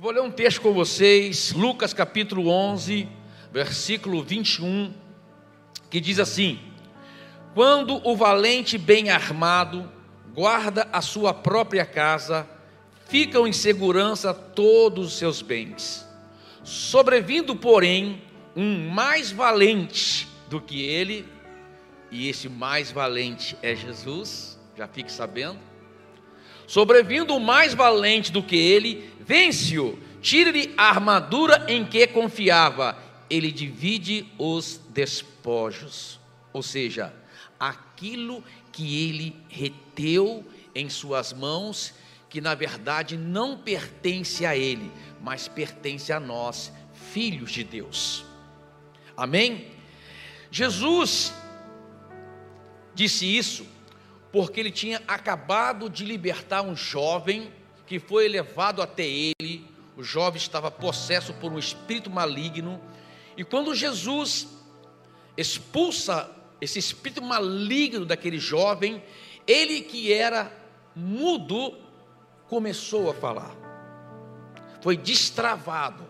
Eu vou ler um texto com vocês, Lucas capítulo 11, versículo 21, que diz assim: Quando o valente bem armado guarda a sua própria casa, ficam em segurança todos os seus bens. Sobrevindo, porém, um mais valente do que ele, e esse mais valente é Jesus, já fique sabendo. Sobrevindo o mais valente do que ele, vence-o, tire-lhe a armadura em que confiava, ele divide os despojos, ou seja, aquilo que ele reteu em suas mãos, que na verdade não pertence a ele, mas pertence a nós, filhos de Deus. Amém? Jesus disse isso porque ele tinha acabado de libertar um jovem que foi levado até ele. O jovem estava possesso por um espírito maligno. E quando Jesus expulsa esse espírito maligno daquele jovem, ele que era mudo começou a falar. Foi destravado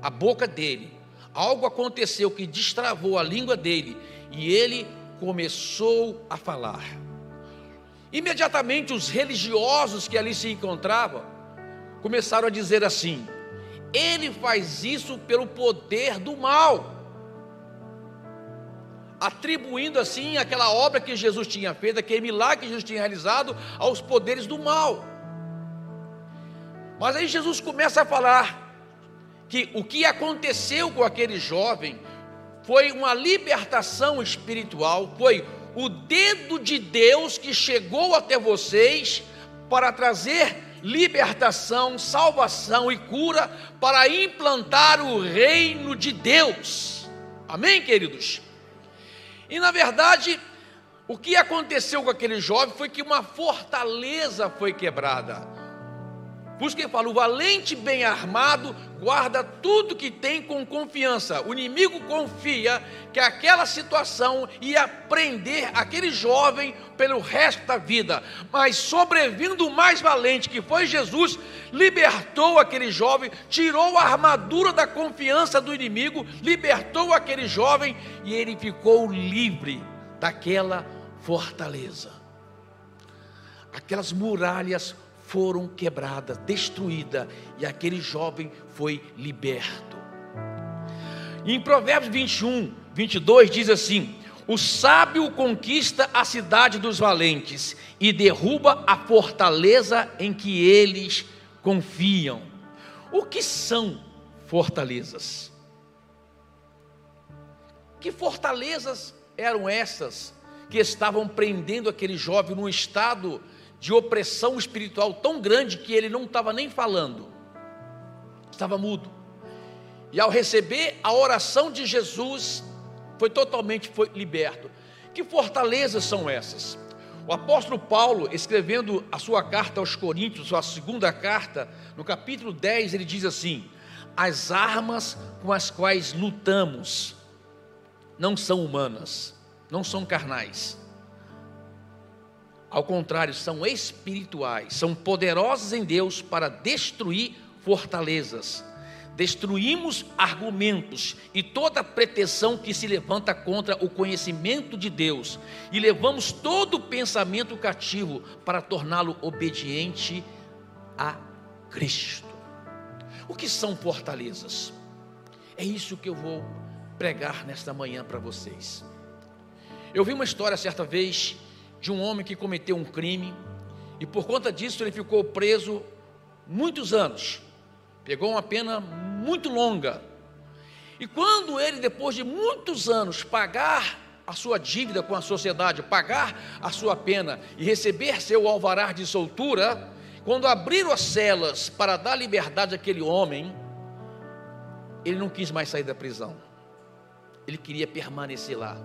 a boca dele. Algo aconteceu que destravou a língua dele e ele começou a falar. Imediatamente os religiosos que ali se encontravam começaram a dizer assim: ele faz isso pelo poder do mal, atribuindo assim aquela obra que Jesus tinha feito, aquele milagre que Jesus tinha realizado aos poderes do mal. Mas aí Jesus começa a falar que o que aconteceu com aquele jovem foi uma libertação espiritual, foi o dedo de Deus que chegou até vocês para trazer libertação, salvação e cura para implantar o reino de Deus. Amém, queridos? E na verdade, o que aconteceu com aquele jovem foi que uma fortaleza foi quebrada. Por isso fala: o valente bem armado guarda tudo que tem com confiança. O inimigo confia que aquela situação ia prender aquele jovem pelo resto da vida. Mas sobrevindo o mais valente, que foi Jesus, libertou aquele jovem, tirou a armadura da confiança do inimigo, libertou aquele jovem e ele ficou livre daquela fortaleza. Aquelas muralhas foram quebradas, destruídas, e aquele jovem foi liberto. em Provérbios 21, 22 diz assim: O sábio conquista a cidade dos valentes e derruba a fortaleza em que eles confiam. O que são fortalezas? Que fortalezas eram essas que estavam prendendo aquele jovem num estado de opressão espiritual tão grande que ele não estava nem falando, estava mudo. E ao receber a oração de Jesus, foi totalmente foi liberto. Que fortalezas são essas? O apóstolo Paulo, escrevendo a sua carta aos Coríntios, sua segunda carta, no capítulo 10, ele diz assim: As armas com as quais lutamos não são humanas, não são carnais, ao contrário, são espirituais, são poderosos em Deus para destruir fortalezas. Destruímos argumentos e toda pretensão que se levanta contra o conhecimento de Deus, e levamos todo pensamento cativo para torná-lo obediente a Cristo. O que são fortalezas? É isso que eu vou pregar nesta manhã para vocês. Eu vi uma história certa vez de um homem que cometeu um crime e por conta disso ele ficou preso muitos anos. Pegou uma pena muito longa. E quando ele, depois de muitos anos, pagar a sua dívida com a sociedade, pagar a sua pena e receber seu alvará de soltura, quando abriram as celas para dar liberdade àquele homem, ele não quis mais sair da prisão. Ele queria permanecer lá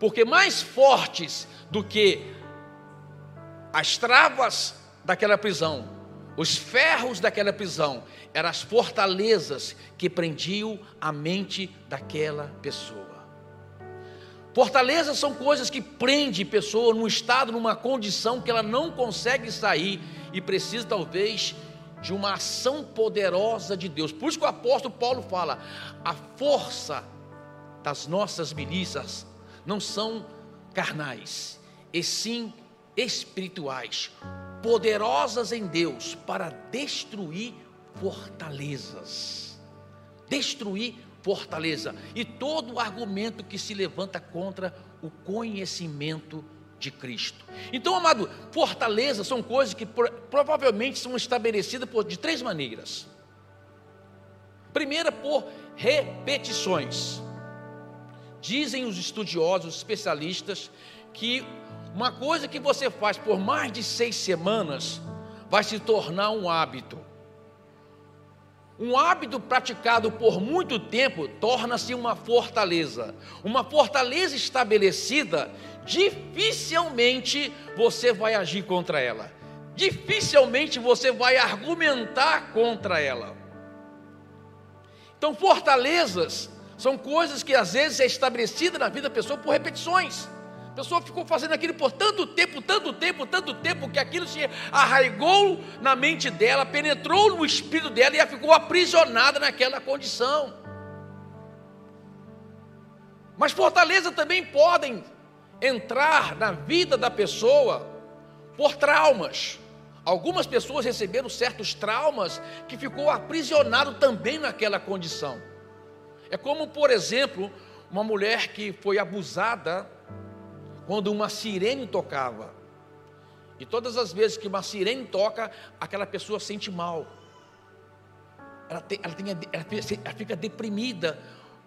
porque mais fortes do que as travas daquela prisão, os ferros daquela prisão, eram as fortalezas que prendiam a mente daquela pessoa. Fortalezas são coisas que prendem pessoa num estado, numa condição que ela não consegue sair e precisa talvez de uma ação poderosa de Deus. Por isso que o apóstolo Paulo fala: a força das nossas milícias não são carnais, e sim espirituais, poderosas em Deus para destruir fortalezas. Destruir fortaleza e todo argumento que se levanta contra o conhecimento de Cristo. Então, amado, fortalezas são coisas que provavelmente são estabelecidas por, de três maneiras. Primeira, por repetições. Dizem os estudiosos, os especialistas, que uma coisa que você faz por mais de seis semanas vai se tornar um hábito. Um hábito praticado por muito tempo torna-se uma fortaleza. Uma fortaleza estabelecida, dificilmente você vai agir contra ela. Dificilmente você vai argumentar contra ela. Então, fortalezas são coisas que às vezes é estabelecida na vida da pessoa por repetições. A pessoa ficou fazendo aquilo por tanto tempo, tanto tempo, tanto tempo, que aquilo se arraigou na mente dela, penetrou no espírito dela e ela ficou aprisionada naquela condição. Mas fortaleza também podem entrar na vida da pessoa por traumas. Algumas pessoas receberam certos traumas que ficou aprisionado também naquela condição. É como, por exemplo, uma mulher que foi abusada quando uma sirene tocava. E todas as vezes que uma sirene toca, aquela pessoa sente mal. Ela, tem, ela, tem, ela fica deprimida,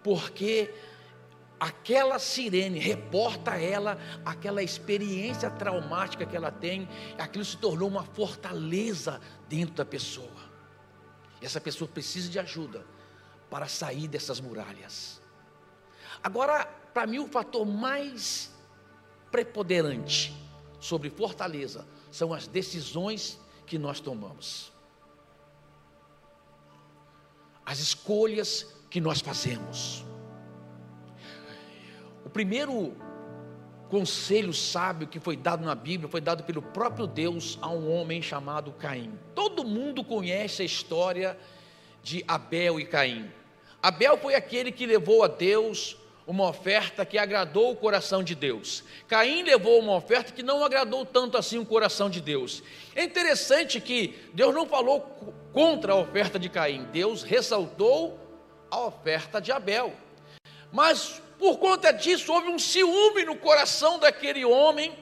porque aquela sirene reporta a ela aquela experiência traumática que ela tem, aquilo se tornou uma fortaleza dentro da pessoa. E essa pessoa precisa de ajuda para sair dessas muralhas. Agora, para mim, o fator mais preponderante sobre fortaleza são as decisões que nós tomamos, as escolhas que nós fazemos. O primeiro conselho sábio que foi dado na Bíblia foi dado pelo próprio Deus a um homem chamado Caim. Todo mundo conhece a história de Abel e Caim. Abel foi aquele que levou a Deus uma oferta que agradou o coração de Deus. Caim levou uma oferta que não agradou tanto assim o coração de Deus. É interessante que Deus não falou contra a oferta de Caim, Deus ressaltou a oferta de Abel. Mas por conta disso houve um ciúme no coração daquele homem.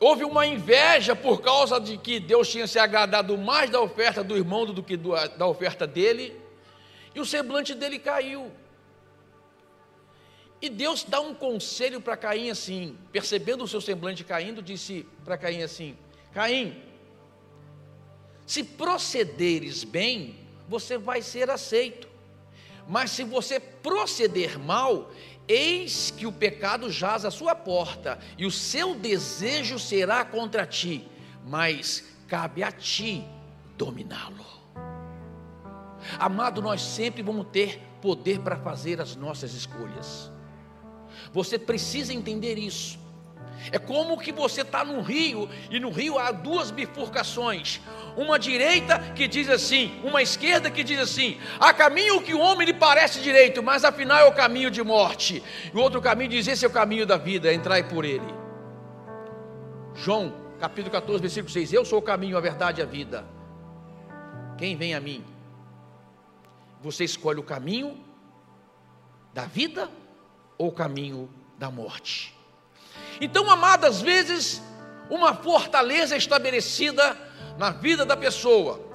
Houve uma inveja por causa de que Deus tinha se agradado mais da oferta do irmão do que da oferta dele. E o semblante dele caiu. E Deus dá um conselho para Caim assim, percebendo o seu semblante caindo, disse para Caim assim: Caim, se procederes bem, você vai ser aceito. Mas se você proceder mal, eis que o pecado jaz à sua porta, e o seu desejo será contra ti, mas cabe a ti dominá-lo. Amado, nós sempre vamos ter poder para fazer as nossas escolhas. Você precisa entender isso. É como que você está no rio e no rio há duas bifurcações. Uma direita que diz assim, uma esquerda que diz assim: há caminho que o homem lhe parece direito, mas afinal é o caminho de morte. E o outro caminho diz: esse é o caminho da vida, entrai por ele. João, capítulo 14, versículo 6: Eu sou o caminho, a verdade e a vida. Quem vem a mim? Você escolhe o caminho da vida ou o caminho da morte. Então, amadas, às vezes, uma fortaleza estabelecida na vida da pessoa,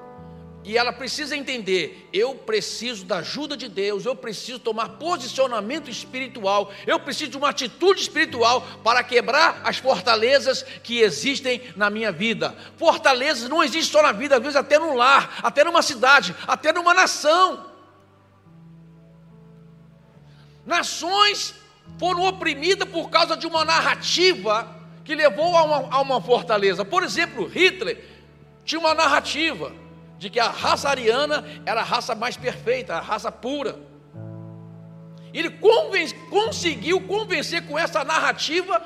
e ela precisa entender: eu preciso da ajuda de Deus, eu preciso tomar posicionamento espiritual, eu preciso de uma atitude espiritual para quebrar as fortalezas que existem na minha vida. Fortalezas não existem só na vida, às vezes até no lar, até numa cidade, até numa nação. Nações foram oprimidas por causa de uma narrativa que levou a uma, a uma fortaleza. Por exemplo, Hitler tinha uma narrativa de que a raça ariana era a raça mais perfeita, a raça pura. Ele conseguiu convencer com essa narrativa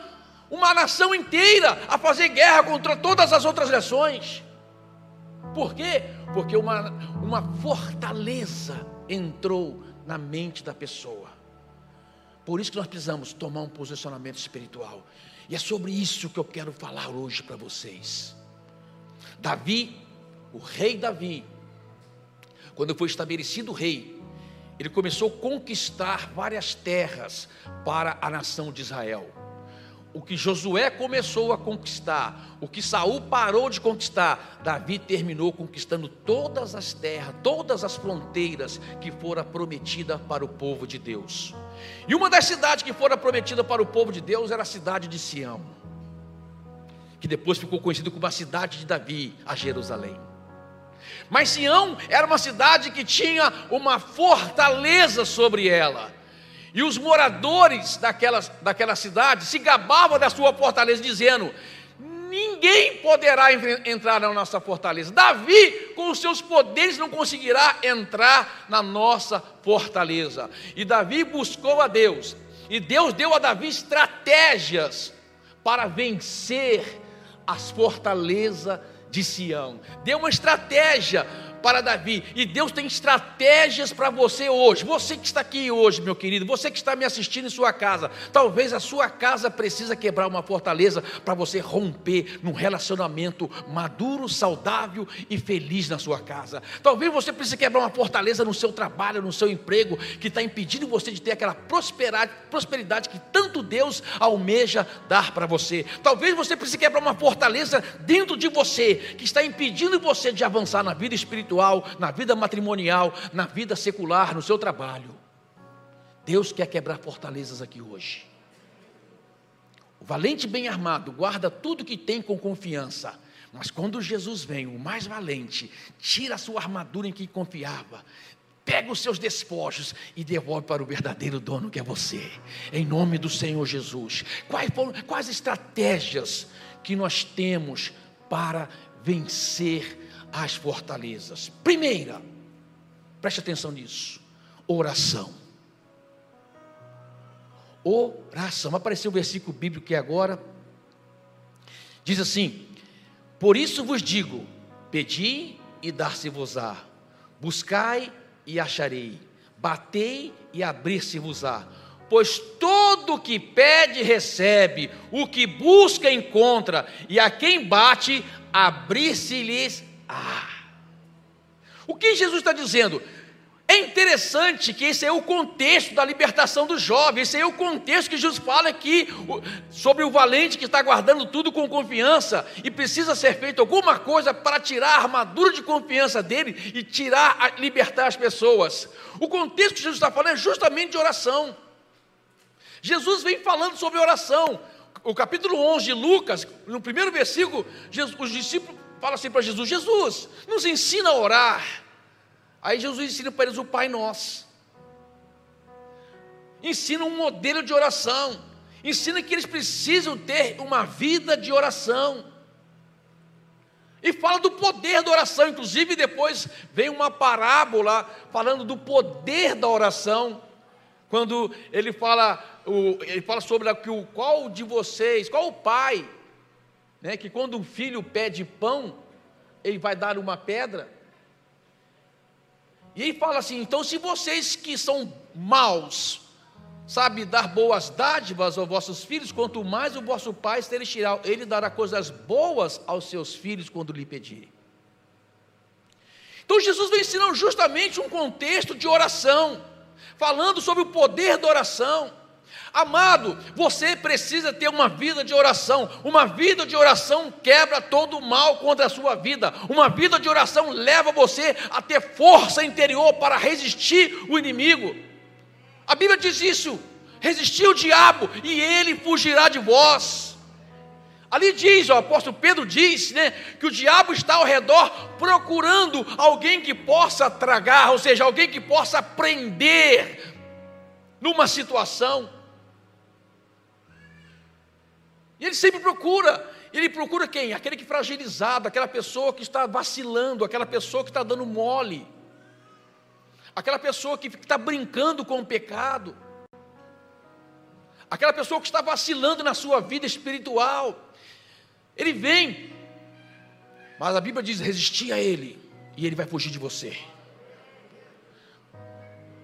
uma nação inteira a fazer guerra contra todas as outras nações. Por quê? Porque uma, uma fortaleza entrou na mente da pessoa. Por isso que nós precisamos tomar um posicionamento espiritual. E é sobre isso que eu quero falar hoje para vocês. Davi, o rei Davi, quando foi estabelecido rei, ele começou a conquistar várias terras para a nação de Israel o que Josué começou a conquistar, o que Saul parou de conquistar, Davi terminou conquistando todas as terras, todas as fronteiras que fora prometida para o povo de Deus. E uma das cidades que fora prometida para o povo de Deus era a cidade de Sião, que depois ficou conhecida como a cidade de Davi, a Jerusalém. Mas Sião era uma cidade que tinha uma fortaleza sobre ela. E os moradores daquela, daquela cidade se gabavam da sua fortaleza, dizendo: Ninguém poderá entrar na nossa fortaleza. Davi, com os seus poderes, não conseguirá entrar na nossa fortaleza. E Davi buscou a Deus. E Deus deu a Davi estratégias para vencer as fortalezas de Sião. Deu uma estratégia para Davi. E Deus tem estratégias para você hoje. Você que está aqui hoje, meu querido, você que está me assistindo em sua casa, talvez a sua casa precisa quebrar uma fortaleza para você romper num relacionamento maduro, saudável e feliz na sua casa. Talvez você precise quebrar uma fortaleza no seu trabalho, no seu emprego, que está impedindo você de ter aquela prosperidade, que tanto Deus almeja dar para você. Talvez você precise quebrar uma fortaleza dentro de você que está impedindo você de avançar na vida espiritual espiritual, na vida matrimonial, na vida secular, no seu trabalho. Deus quer quebrar fortalezas aqui hoje. O valente bem armado guarda tudo que tem com confiança. Mas quando Jesus vem, o mais valente, tira a sua armadura em que confiava, pega os seus despojos e devolve para o verdadeiro dono que é você. Em nome do Senhor Jesus. Quais foram quais estratégias que nós temos para vencer as fortalezas. Primeira, preste atenção nisso: oração. Oração. Apareceu o versículo bíblico que agora diz assim: Por isso vos digo: pedi e dar-se-vos-á, buscai e acharei, batei e abrir-se-vos-á. Pois todo que pede recebe, o que busca encontra, e a quem bate, abrir-se-lhes ah! O que Jesus está dizendo? É interessante que esse é o contexto da libertação do jovem, esse é o contexto que Jesus fala aqui sobre o valente que está guardando tudo com confiança e precisa ser feito alguma coisa para tirar a armadura de confiança dele e tirar, libertar as pessoas. O contexto que Jesus está falando é justamente de oração. Jesus vem falando sobre oração. O capítulo 11 de Lucas, no primeiro versículo, Jesus, os discípulos fala assim para Jesus: Jesus, nos ensina a orar. Aí Jesus ensina para eles o Pai Nosso. Ensina um modelo de oração. Ensina que eles precisam ter uma vida de oração. E fala do poder da oração, inclusive depois vem uma parábola falando do poder da oração, quando ele fala, ele fala sobre qual de vocês, qual o pai né, que quando um filho pede pão, ele vai dar uma pedra. E ele fala assim: então, se vocês que são maus, sabe dar boas dádivas aos vossos filhos, quanto mais o vosso Pai celestial, ele dará coisas boas aos seus filhos quando lhe pedirem. Então Jesus vem ensinando justamente um contexto de oração, falando sobre o poder da oração. Amado, você precisa ter uma vida de oração. Uma vida de oração quebra todo o mal contra a sua vida. Uma vida de oração leva você a ter força interior para resistir o inimigo. A Bíblia diz isso: resistir o diabo e ele fugirá de vós. Ali diz, o apóstolo Pedro diz, né, que o diabo está ao redor procurando alguém que possa tragar, ou seja, alguém que possa prender numa situação. E ele sempre procura. Ele procura quem? Aquele que fragilizado, aquela pessoa que está vacilando, aquela pessoa que está dando mole, aquela pessoa que está brincando com o pecado, aquela pessoa que está vacilando na sua vida espiritual. Ele vem Mas a Bíblia diz: resistir a Ele, e Ele vai fugir de você.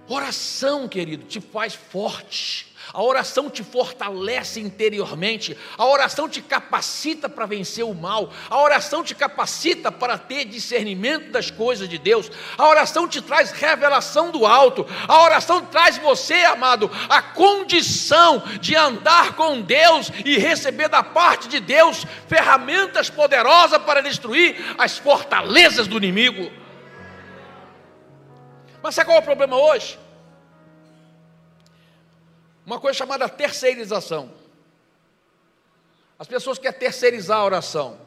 Oração, querido, te faz forte. A oração te fortalece interiormente, a oração te capacita para vencer o mal, a oração te capacita para ter discernimento das coisas de Deus, a oração te traz revelação do alto, a oração traz você, amado, a condição de andar com Deus e receber da parte de Deus ferramentas poderosas para destruir as fortalezas do inimigo. Mas sabe qual é o problema hoje? Uma coisa chamada terceirização. As pessoas querem terceirizar a oração.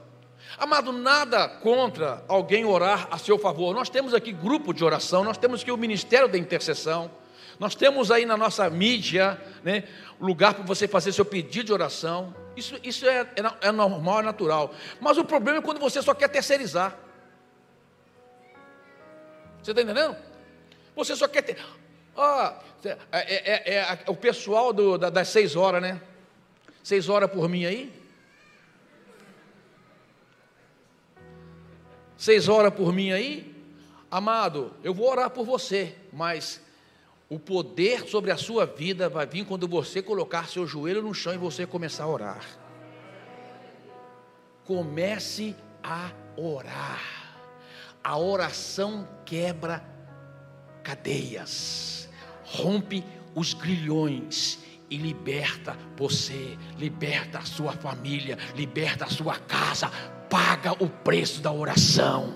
Amado, nada contra alguém orar a seu favor. Nós temos aqui grupo de oração, nós temos aqui o Ministério da Intercessão, nós temos aí na nossa mídia, né, lugar para você fazer seu pedido de oração. Isso, isso é, é, é normal, é natural. Mas o problema é quando você só quer terceirizar. Você está entendendo? Você só quer ter. Ah, é, é, é, é, o pessoal do, das seis horas, né? Seis horas por mim aí? Seis horas por mim aí? Amado, eu vou orar por você, mas o poder sobre a sua vida vai vir quando você colocar seu joelho no chão e você começar a orar. Comece a orar. A oração quebra cadeias rompe os grilhões e liberta você, liberta a sua família, liberta a sua casa, paga o preço da oração.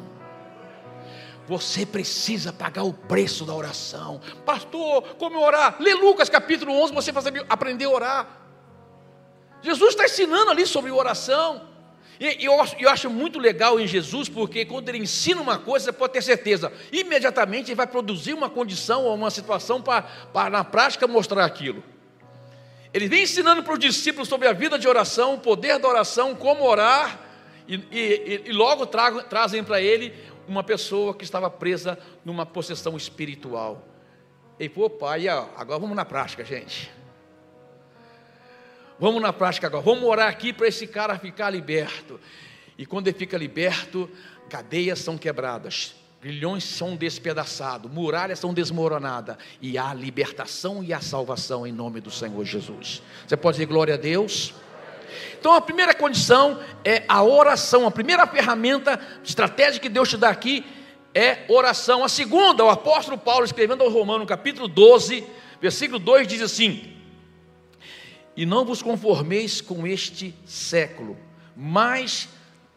Você precisa pagar o preço da oração. Pastor, como orar? Lê Lucas capítulo 11, você vai aprender a orar. Jesus está ensinando ali sobre oração. E eu, eu acho muito legal em Jesus, porque quando ele ensina uma coisa, você pode ter certeza, imediatamente ele vai produzir uma condição ou uma situação para, na prática mostrar aquilo. Ele vem ensinando para os discípulos sobre a vida de oração, o poder da oração, como orar, e, e, e logo trago, trazem para ele uma pessoa que estava presa numa possessão espiritual. E pô, pai, agora vamos na prática, gente. Vamos na prática agora, vamos orar aqui para esse cara ficar liberto. E quando ele fica liberto, cadeias são quebradas, grilhões são despedaçados, muralhas são desmoronadas, e há libertação e a salvação em nome do Senhor Jesus. Você pode dizer glória a Deus? Então a primeira condição é a oração, a primeira ferramenta estratégica que Deus te dá aqui é oração. A segunda, o apóstolo Paulo escrevendo ao Romano, capítulo 12, versículo 2 diz assim: e não vos conformeis com este século, mas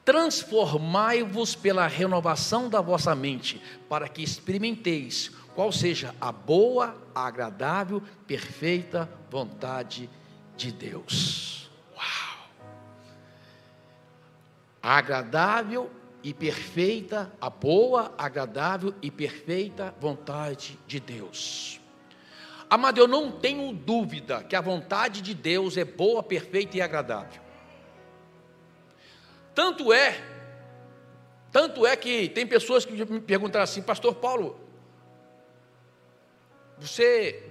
transformai-vos pela renovação da vossa mente, para que experimenteis qual seja a boa, agradável, perfeita vontade de Deus. Uau! A agradável e perfeita, a boa, agradável e perfeita vontade de Deus. Amado, eu não tenho dúvida que a vontade de Deus é boa, perfeita e agradável. Tanto é, tanto é que tem pessoas que me perguntaram assim, Pastor Paulo, você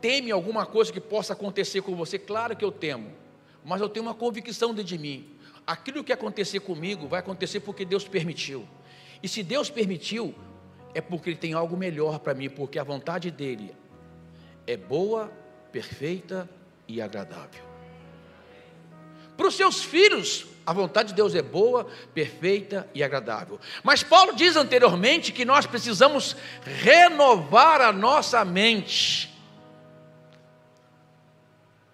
teme alguma coisa que possa acontecer com você? Claro que eu temo, mas eu tenho uma convicção dentro de mim. Aquilo que acontecer comigo vai acontecer porque Deus permitiu. E se Deus permitiu, é porque Ele tem algo melhor para mim, porque a vontade dEle, é boa, perfeita e agradável. Para os seus filhos, a vontade de Deus é boa, perfeita e agradável. Mas Paulo diz anteriormente que nós precisamos renovar a nossa mente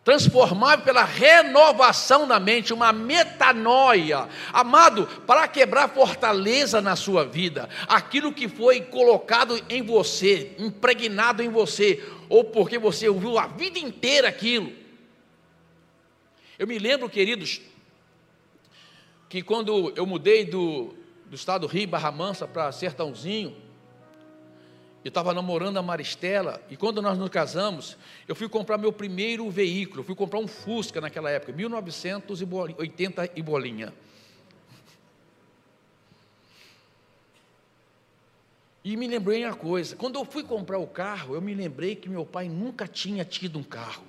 transformável pela renovação da mente, uma metanoia. Amado, para quebrar fortaleza na sua vida, aquilo que foi colocado em você, impregnado em você, ou porque você ouviu a vida inteira aquilo. Eu me lembro, queridos, que quando eu mudei do, do estado Rio Barra Mansa para Sertãozinho, eu estava namorando a Maristela, e quando nós nos casamos, eu fui comprar meu primeiro veículo, fui comprar um Fusca naquela época, 1980 e bolinha. E me lembrei uma coisa, quando eu fui comprar o carro, eu me lembrei que meu pai nunca tinha tido um carro.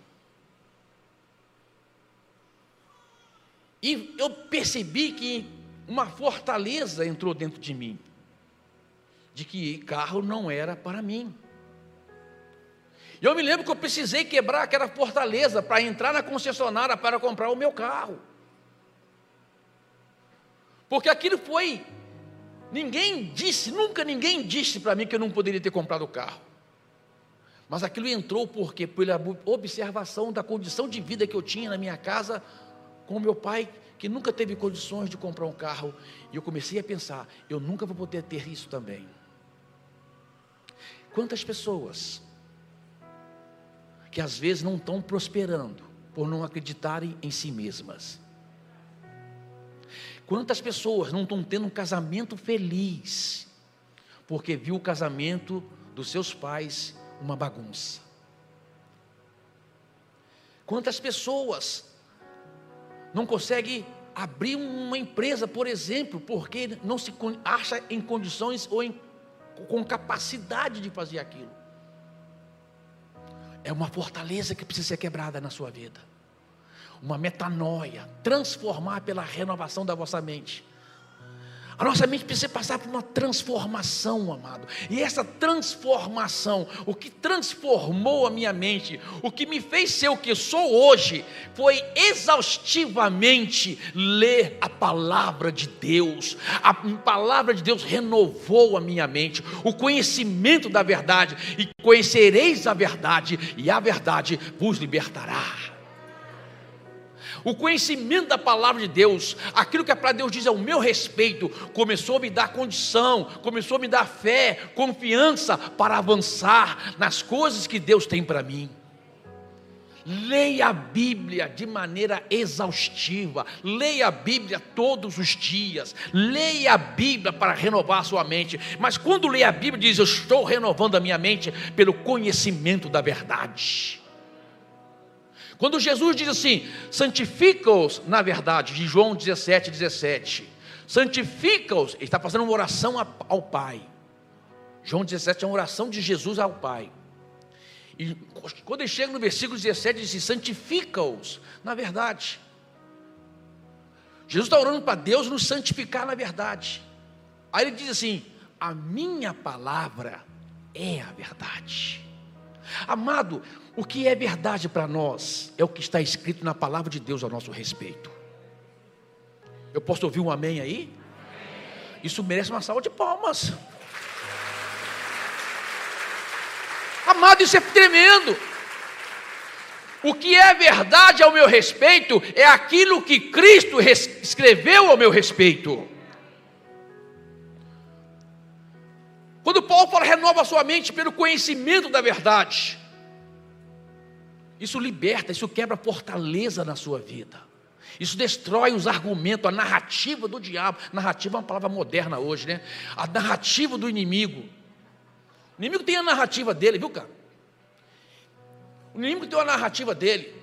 E eu percebi que uma fortaleza entrou dentro de mim, de que carro não era para mim. E eu me lembro que eu precisei quebrar aquela fortaleza para entrar na concessionária para comprar o meu carro. Porque aquilo foi. Ninguém disse, nunca ninguém disse para mim que eu não poderia ter comprado o carro. Mas aquilo entrou porque pela observação da condição de vida que eu tinha na minha casa com meu pai, que nunca teve condições de comprar um carro, e eu comecei a pensar, eu nunca vou poder ter isso também. Quantas pessoas que às vezes não estão prosperando por não acreditarem em si mesmas? Quantas pessoas não estão tendo um casamento feliz porque viu o casamento dos seus pais uma bagunça? Quantas pessoas não conseguem abrir uma empresa, por exemplo, porque não se acha em condições ou em, com capacidade de fazer aquilo? É uma fortaleza que precisa ser quebrada na sua vida uma metanoia, transformar pela renovação da vossa mente. A nossa mente precisa passar por uma transformação, amado. E essa transformação, o que transformou a minha mente, o que me fez ser o que sou hoje, foi exaustivamente ler a palavra de Deus. A palavra de Deus renovou a minha mente, o conhecimento da verdade. E conhecereis a verdade, e a verdade vos libertará o conhecimento da palavra de Deus, aquilo que a palavra de Deus diz ao meu respeito, começou a me dar condição, começou a me dar fé, confiança para avançar nas coisas que Deus tem para mim. Leia a Bíblia de maneira exaustiva, leia a Bíblia todos os dias, leia a Bíblia para renovar a sua mente. Mas quando lê a Bíblia, diz: Eu estou renovando a minha mente pelo conhecimento da verdade. Quando Jesus diz assim, santifica-os na verdade, de João 17, 17, santifica-os, ele está fazendo uma oração ao Pai. João 17 é uma oração de Jesus ao Pai. E quando ele chega no versículo 17, ele diz assim, santifica-os na verdade. Jesus está orando para Deus nos santificar na verdade. Aí ele diz assim: a minha palavra é a verdade. Amado, o que é verdade para nós é o que está escrito na palavra de Deus a nosso respeito. Eu posso ouvir um amém aí? Isso merece uma salva de palmas. Amado, isso é tremendo. O que é verdade ao meu respeito é aquilo que Cristo escreveu ao meu respeito. Quando Paulo fala, renova sua mente pelo conhecimento da verdade. Isso liberta, isso quebra fortaleza na sua vida. Isso destrói os argumentos, a narrativa do diabo. Narrativa é uma palavra moderna hoje, né? A narrativa do inimigo. O inimigo tem a narrativa dele, viu, cara? O inimigo tem uma narrativa dele.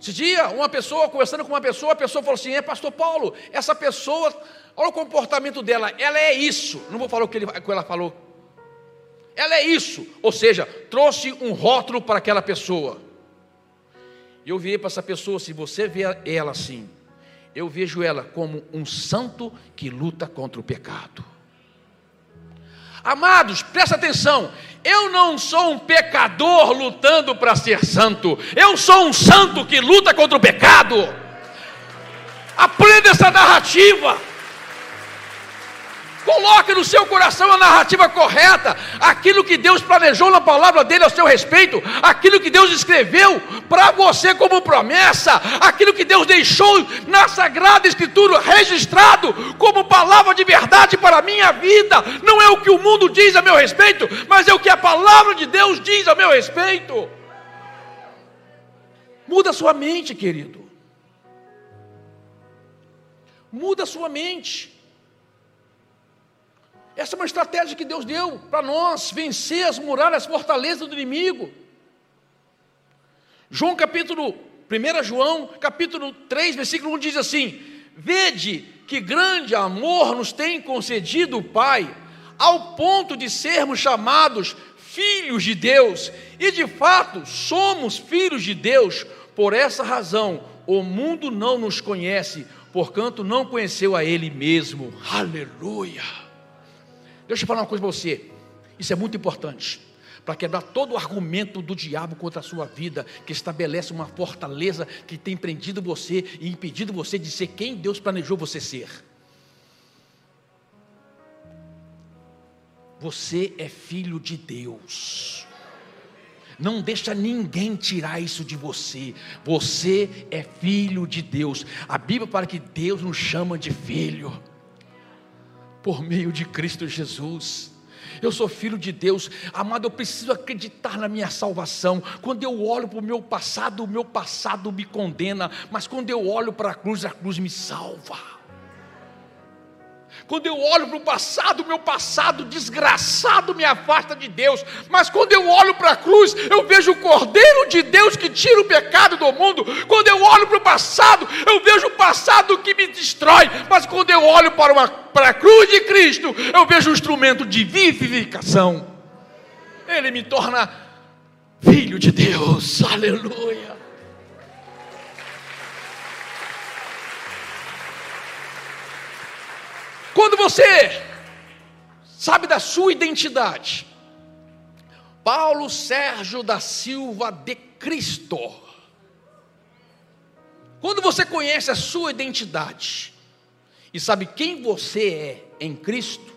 Esse dia, uma pessoa, conversando com uma pessoa, a pessoa falou assim: é, pastor Paulo, essa pessoa, olha o comportamento dela, ela é isso. Não vou falar o que, ele, o que ela falou, ela é isso, ou seja, trouxe um rótulo para aquela pessoa. E eu virei para essa pessoa, se você vê ela assim, eu vejo ela como um santo que luta contra o pecado. Amados, presta atenção. Eu não sou um pecador lutando para ser santo. Eu sou um santo que luta contra o pecado. Aprenda essa narrativa. Coloque no seu coração a narrativa correta, aquilo que Deus planejou na palavra dele ao seu respeito, aquilo que Deus escreveu para você como promessa, aquilo que Deus deixou na Sagrada Escritura registrado como palavra de verdade para a minha vida. Não é o que o mundo diz a meu respeito, mas é o que a palavra de Deus diz a meu respeito. Muda sua mente, querido. Muda sua mente. Essa é uma estratégia que Deus deu para nós vencer as muralhas, as fortalezas do inimigo. João capítulo 1 João, capítulo 3, versículo 1 diz assim: Vede que grande amor nos tem concedido o Pai, ao ponto de sermos chamados filhos de Deus, e de fato somos filhos de Deus, por essa razão o mundo não nos conhece, porquanto não conheceu a Ele mesmo. Aleluia. Deixa eu falar uma coisa para você. Isso é muito importante para quebrar todo o argumento do diabo contra a sua vida, que estabelece uma fortaleza que tem prendido você e impedido você de ser quem Deus planejou você ser. Você é filho de Deus. Não deixa ninguém tirar isso de você. Você é filho de Deus. A Bíblia fala que Deus nos chama de filho por meio de Cristo Jesus. Eu sou filho de Deus, amado. Eu preciso acreditar na minha salvação. Quando eu olho para o meu passado, o meu passado me condena, mas quando eu olho para a cruz, a cruz me salva. Quando eu olho para o passado, meu passado desgraçado me afasta de Deus. Mas quando eu olho para a cruz, eu vejo o Cordeiro de Deus que tira o pecado do mundo. Quando eu olho para o passado, eu vejo o passado que me destrói. Mas quando eu olho para, uma, para a cruz de Cristo, eu vejo um instrumento de vivificação. Ele me torna filho de Deus. Aleluia. Quando você sabe da sua identidade, Paulo Sérgio da Silva de Cristo. Quando você conhece a sua identidade e sabe quem você é em Cristo,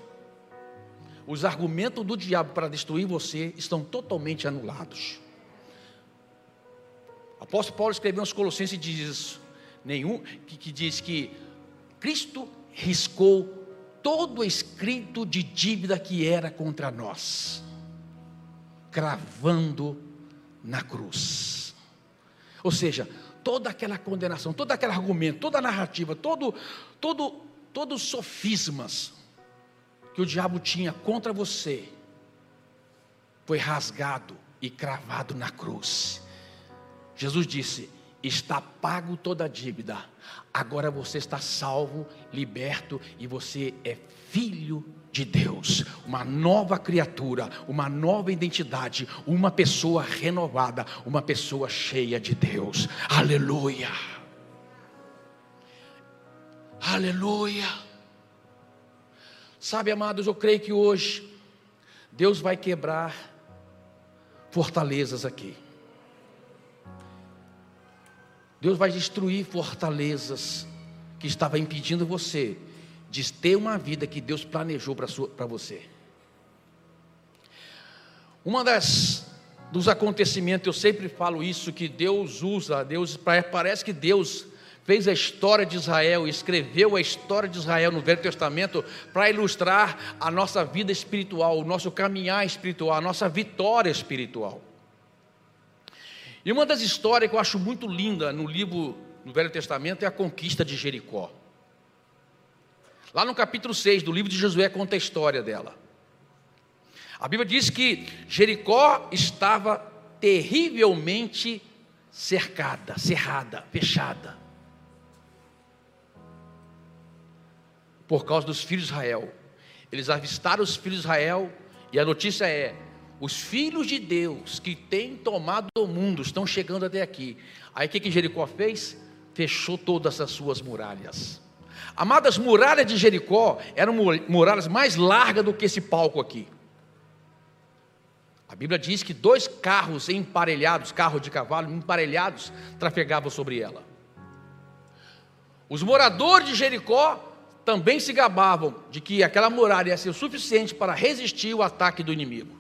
os argumentos do diabo para destruir você estão totalmente anulados. Apóstolo Paulo escreveu aos Colossenses e diz isso, nenhum que, que diz que Cristo riscou todo escrito de dívida que era contra nós, cravando na cruz. Ou seja, toda aquela condenação, todo aquele argumento, toda a narrativa, todo, todo, todos os sofismas que o diabo tinha contra você, foi rasgado e cravado na cruz. Jesus disse: está pago toda a dívida. Agora você está salvo, liberto e você é filho de Deus, uma nova criatura, uma nova identidade, uma pessoa renovada, uma pessoa cheia de Deus. Aleluia. Aleluia. Sabe, amados, eu creio que hoje Deus vai quebrar fortalezas aqui. Deus vai destruir fortalezas que estavam impedindo você de ter uma vida que Deus planejou para você. Uma das dos acontecimentos, eu sempre falo isso que Deus usa, Deus parece que Deus fez a história de Israel, escreveu a história de Israel no Velho Testamento para ilustrar a nossa vida espiritual, o nosso caminhar espiritual, a nossa vitória espiritual. E uma das histórias que eu acho muito linda no livro do Velho Testamento é a conquista de Jericó. Lá no capítulo 6 do livro de Josué conta a história dela. A Bíblia diz que Jericó estava terrivelmente cercada, cerrada, fechada. Por causa dos filhos de Israel. Eles avistaram os filhos de Israel e a notícia é: os filhos de Deus que têm tomado o mundo estão chegando até aqui. Aí o que, que Jericó fez? Fechou todas as suas muralhas. Amadas, muralhas de Jericó eram muralhas mais largas do que esse palco aqui. A Bíblia diz que dois carros emparelhados, carro de cavalo emparelhados, trafegavam sobre ela. Os moradores de Jericó também se gabavam de que aquela muralha ia ser o suficiente para resistir o ataque do inimigo.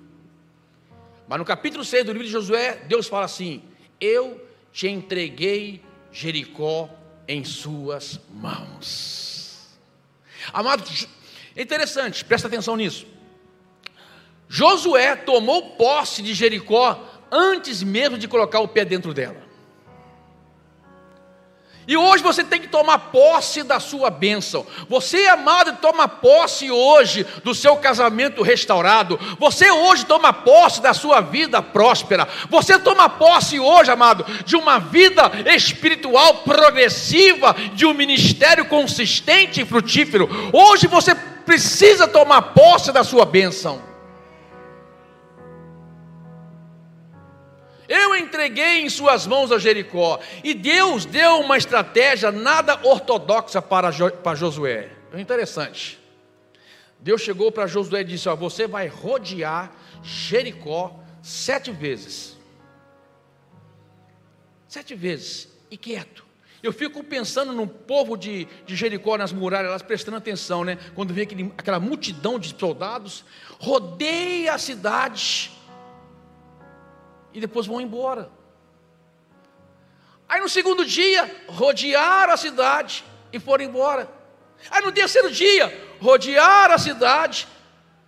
Mas no capítulo 6 do livro de Josué, Deus fala assim: Eu te entreguei Jericó em suas mãos. Amados, é interessante, presta atenção nisso. Josué tomou posse de Jericó antes mesmo de colocar o pé dentro dela. E hoje você tem que tomar posse da sua bênção. Você, amado, toma posse hoje do seu casamento restaurado. Você hoje toma posse da sua vida próspera. Você toma posse hoje, amado, de uma vida espiritual progressiva, de um ministério consistente e frutífero. Hoje você precisa tomar posse da sua bênção. Eu entreguei em suas mãos a Jericó. E Deus deu uma estratégia nada ortodoxa para, para Josué. É interessante. Deus chegou para Josué e disse: ó, Você vai rodear Jericó sete vezes. Sete vezes. E quieto. Eu fico pensando no povo de, de Jericó, nas muralhas, elas prestando atenção, né? Quando vê aquele, aquela multidão de soldados, rodeia a cidade e depois vão embora. Aí no segundo dia, rodearam a cidade e foram embora. Aí no terceiro dia, rodearam a cidade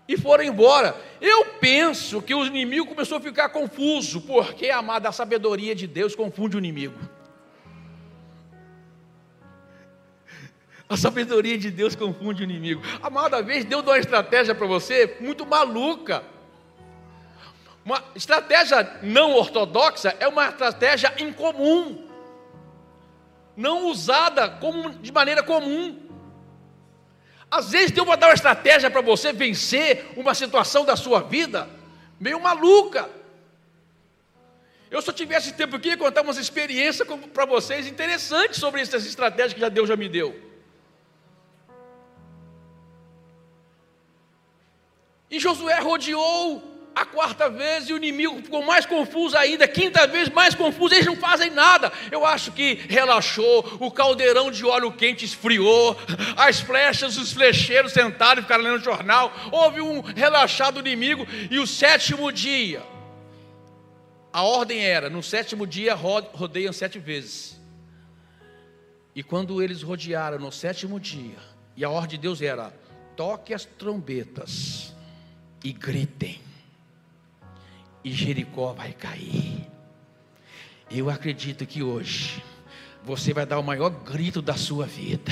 e foram embora. Eu penso que o inimigo começou a ficar confuso, porque, amada, a sabedoria de Deus confunde o inimigo. A sabedoria de Deus confunde o inimigo. Amada vez, Deus dá uma estratégia para você muito maluca. Uma estratégia não ortodoxa é uma estratégia incomum, não usada como, de maneira comum. Às vezes Deus vai dar uma estratégia para você vencer uma situação da sua vida meio maluca. Eu, se eu tivesse tempo aqui, ia contar umas experiências para vocês interessantes sobre essas estratégias que já Deus já me deu. E Josué rodeou a quarta vez e o inimigo ficou mais confuso ainda, quinta vez mais confuso, eles não fazem nada. Eu acho que relaxou, o caldeirão de óleo quente esfriou, as flechas, os flecheiros sentaram e ficaram lendo jornal. Houve um relaxado inimigo e o sétimo dia. A ordem era: no sétimo dia rodeiam sete vezes. E quando eles rodearam no sétimo dia, e a ordem de Deus era: toque as trombetas e gritem, e Jericó vai cair. Eu acredito que hoje você vai dar o maior grito da sua vida.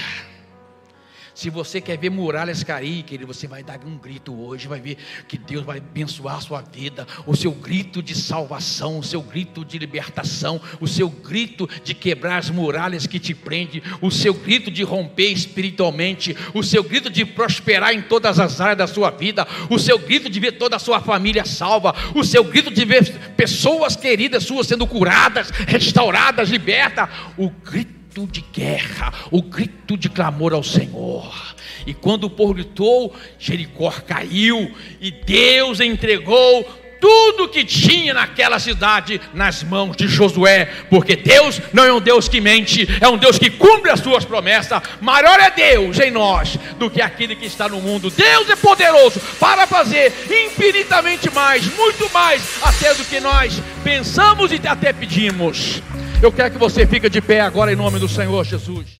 Se você quer ver muralhas cair, querido, você vai dar um grito hoje, vai ver que Deus vai abençoar a sua vida, o seu grito de salvação, o seu grito de libertação, o seu grito de quebrar as muralhas que te prende, o seu grito de romper espiritualmente, o seu grito de prosperar em todas as áreas da sua vida, o seu grito de ver toda a sua família salva, o seu grito de ver pessoas queridas suas sendo curadas, restauradas, libertas, o grito grito de guerra, o grito de clamor ao Senhor. E quando o povo gritou, Jericó caiu e Deus entregou tudo que tinha naquela cidade nas mãos de Josué, porque Deus não é um Deus que mente, é um Deus que cumpre as suas promessas. Maior é Deus em nós do que aquele que está no mundo. Deus é poderoso para fazer infinitamente mais, muito mais, até do que nós pensamos e até pedimos. Eu quero que você fique de pé agora em nome do Senhor Jesus.